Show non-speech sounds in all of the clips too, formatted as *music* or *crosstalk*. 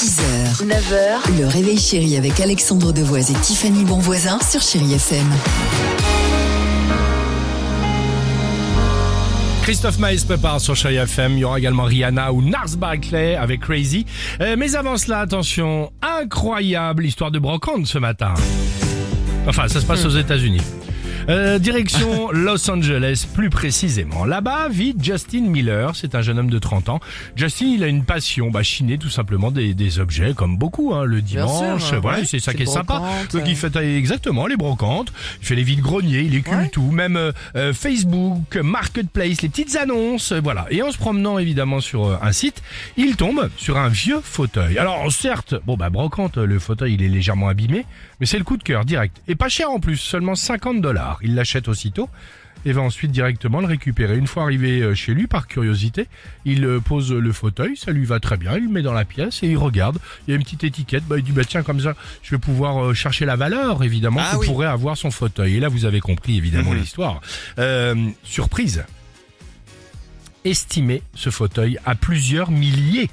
6h, 9h, le réveil chéri avec Alexandre Devoise et Tiffany Bonvoisin sur Chéri FM. Christophe Maé se prépare sur Chérie FM. Il y aura également Rihanna ou Nars Barclay avec Crazy. Euh, mais avant cela, attention, incroyable histoire de brocante ce matin. Enfin, ça se passe aux États-Unis. Euh, direction *laughs* Los Angeles, plus précisément. Là-bas vit Justin Miller, c'est un jeune homme de 30 ans. Justin, il a une passion, bah, chiner tout simplement des, des objets, comme beaucoup, hein, le dimanche. sûr, voilà, ouais. c'est ça qui est sympa. Donc il fait euh, exactement les brocantes, il fait les vides greniers, il écule Ouais. tout, même euh, euh, Facebook, Marketplace, les petites annonces, voilà. Et en se promenant évidemment sur un site, il tombe sur un vieux fauteuil. Alors certes, bon bah brocante, le fauteuil il est légèrement abîmé, mais c'est le coup de cœur direct. Et pas cher en plus, seulement 50 dollars. Il l'achète aussitôt et va ensuite directement le récupérer. Une fois arrivé euh, chez lui, par curiosité, il euh, pose le fauteuil, ça lui va très bien, il le met dans la pièce et il regarde. Il y a une petite étiquette, bah, il dit bah tiens comme ça, je vais pouvoir euh, chercher la valeur évidemment Ah que oui. pourrait avoir son fauteuil. Et là vous avez compris évidemment Mhm. l'histoire. Euh, surprise, estimer ce fauteuil à plusieurs milliers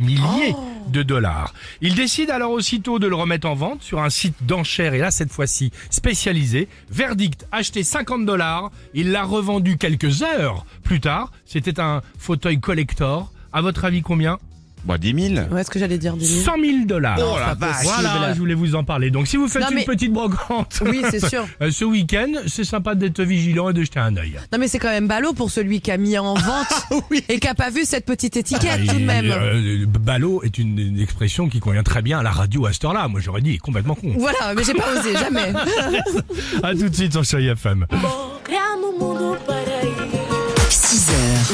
milliers de dollars. Il décide alors aussitôt de le remettre en vente sur un site d'enchères et là cette fois-ci spécialisé. Verdict, acheté 50 dollars. Il l'a revendu quelques heures plus tard. C'était un fauteuil collector. À votre avis combien Bah 10 000. Ouais, ce que j'allais dire, 10 000. 100 000 dollars. Oh la vache. Voilà, je voulais vous en parler. Donc si vous faites Non, une petite brocante Oui, c'est sûr. *laughs* euh, ce week-end, c'est sympa d'être vigilant et de jeter un œil. Non, mais c'est quand même ballot pour celui qui a mis en *laughs* vente et qui a pas vu cette petite étiquette tout de même. euh, ballot est une, une expression qui convient très bien à la radio à cette heure-là. Moi, j'aurais dit complètement con. Voilà, mais j'ai pas osé, jamais. *laughs* À tout de suite sur Chérie FM. Criar no mundo para ir. 6h,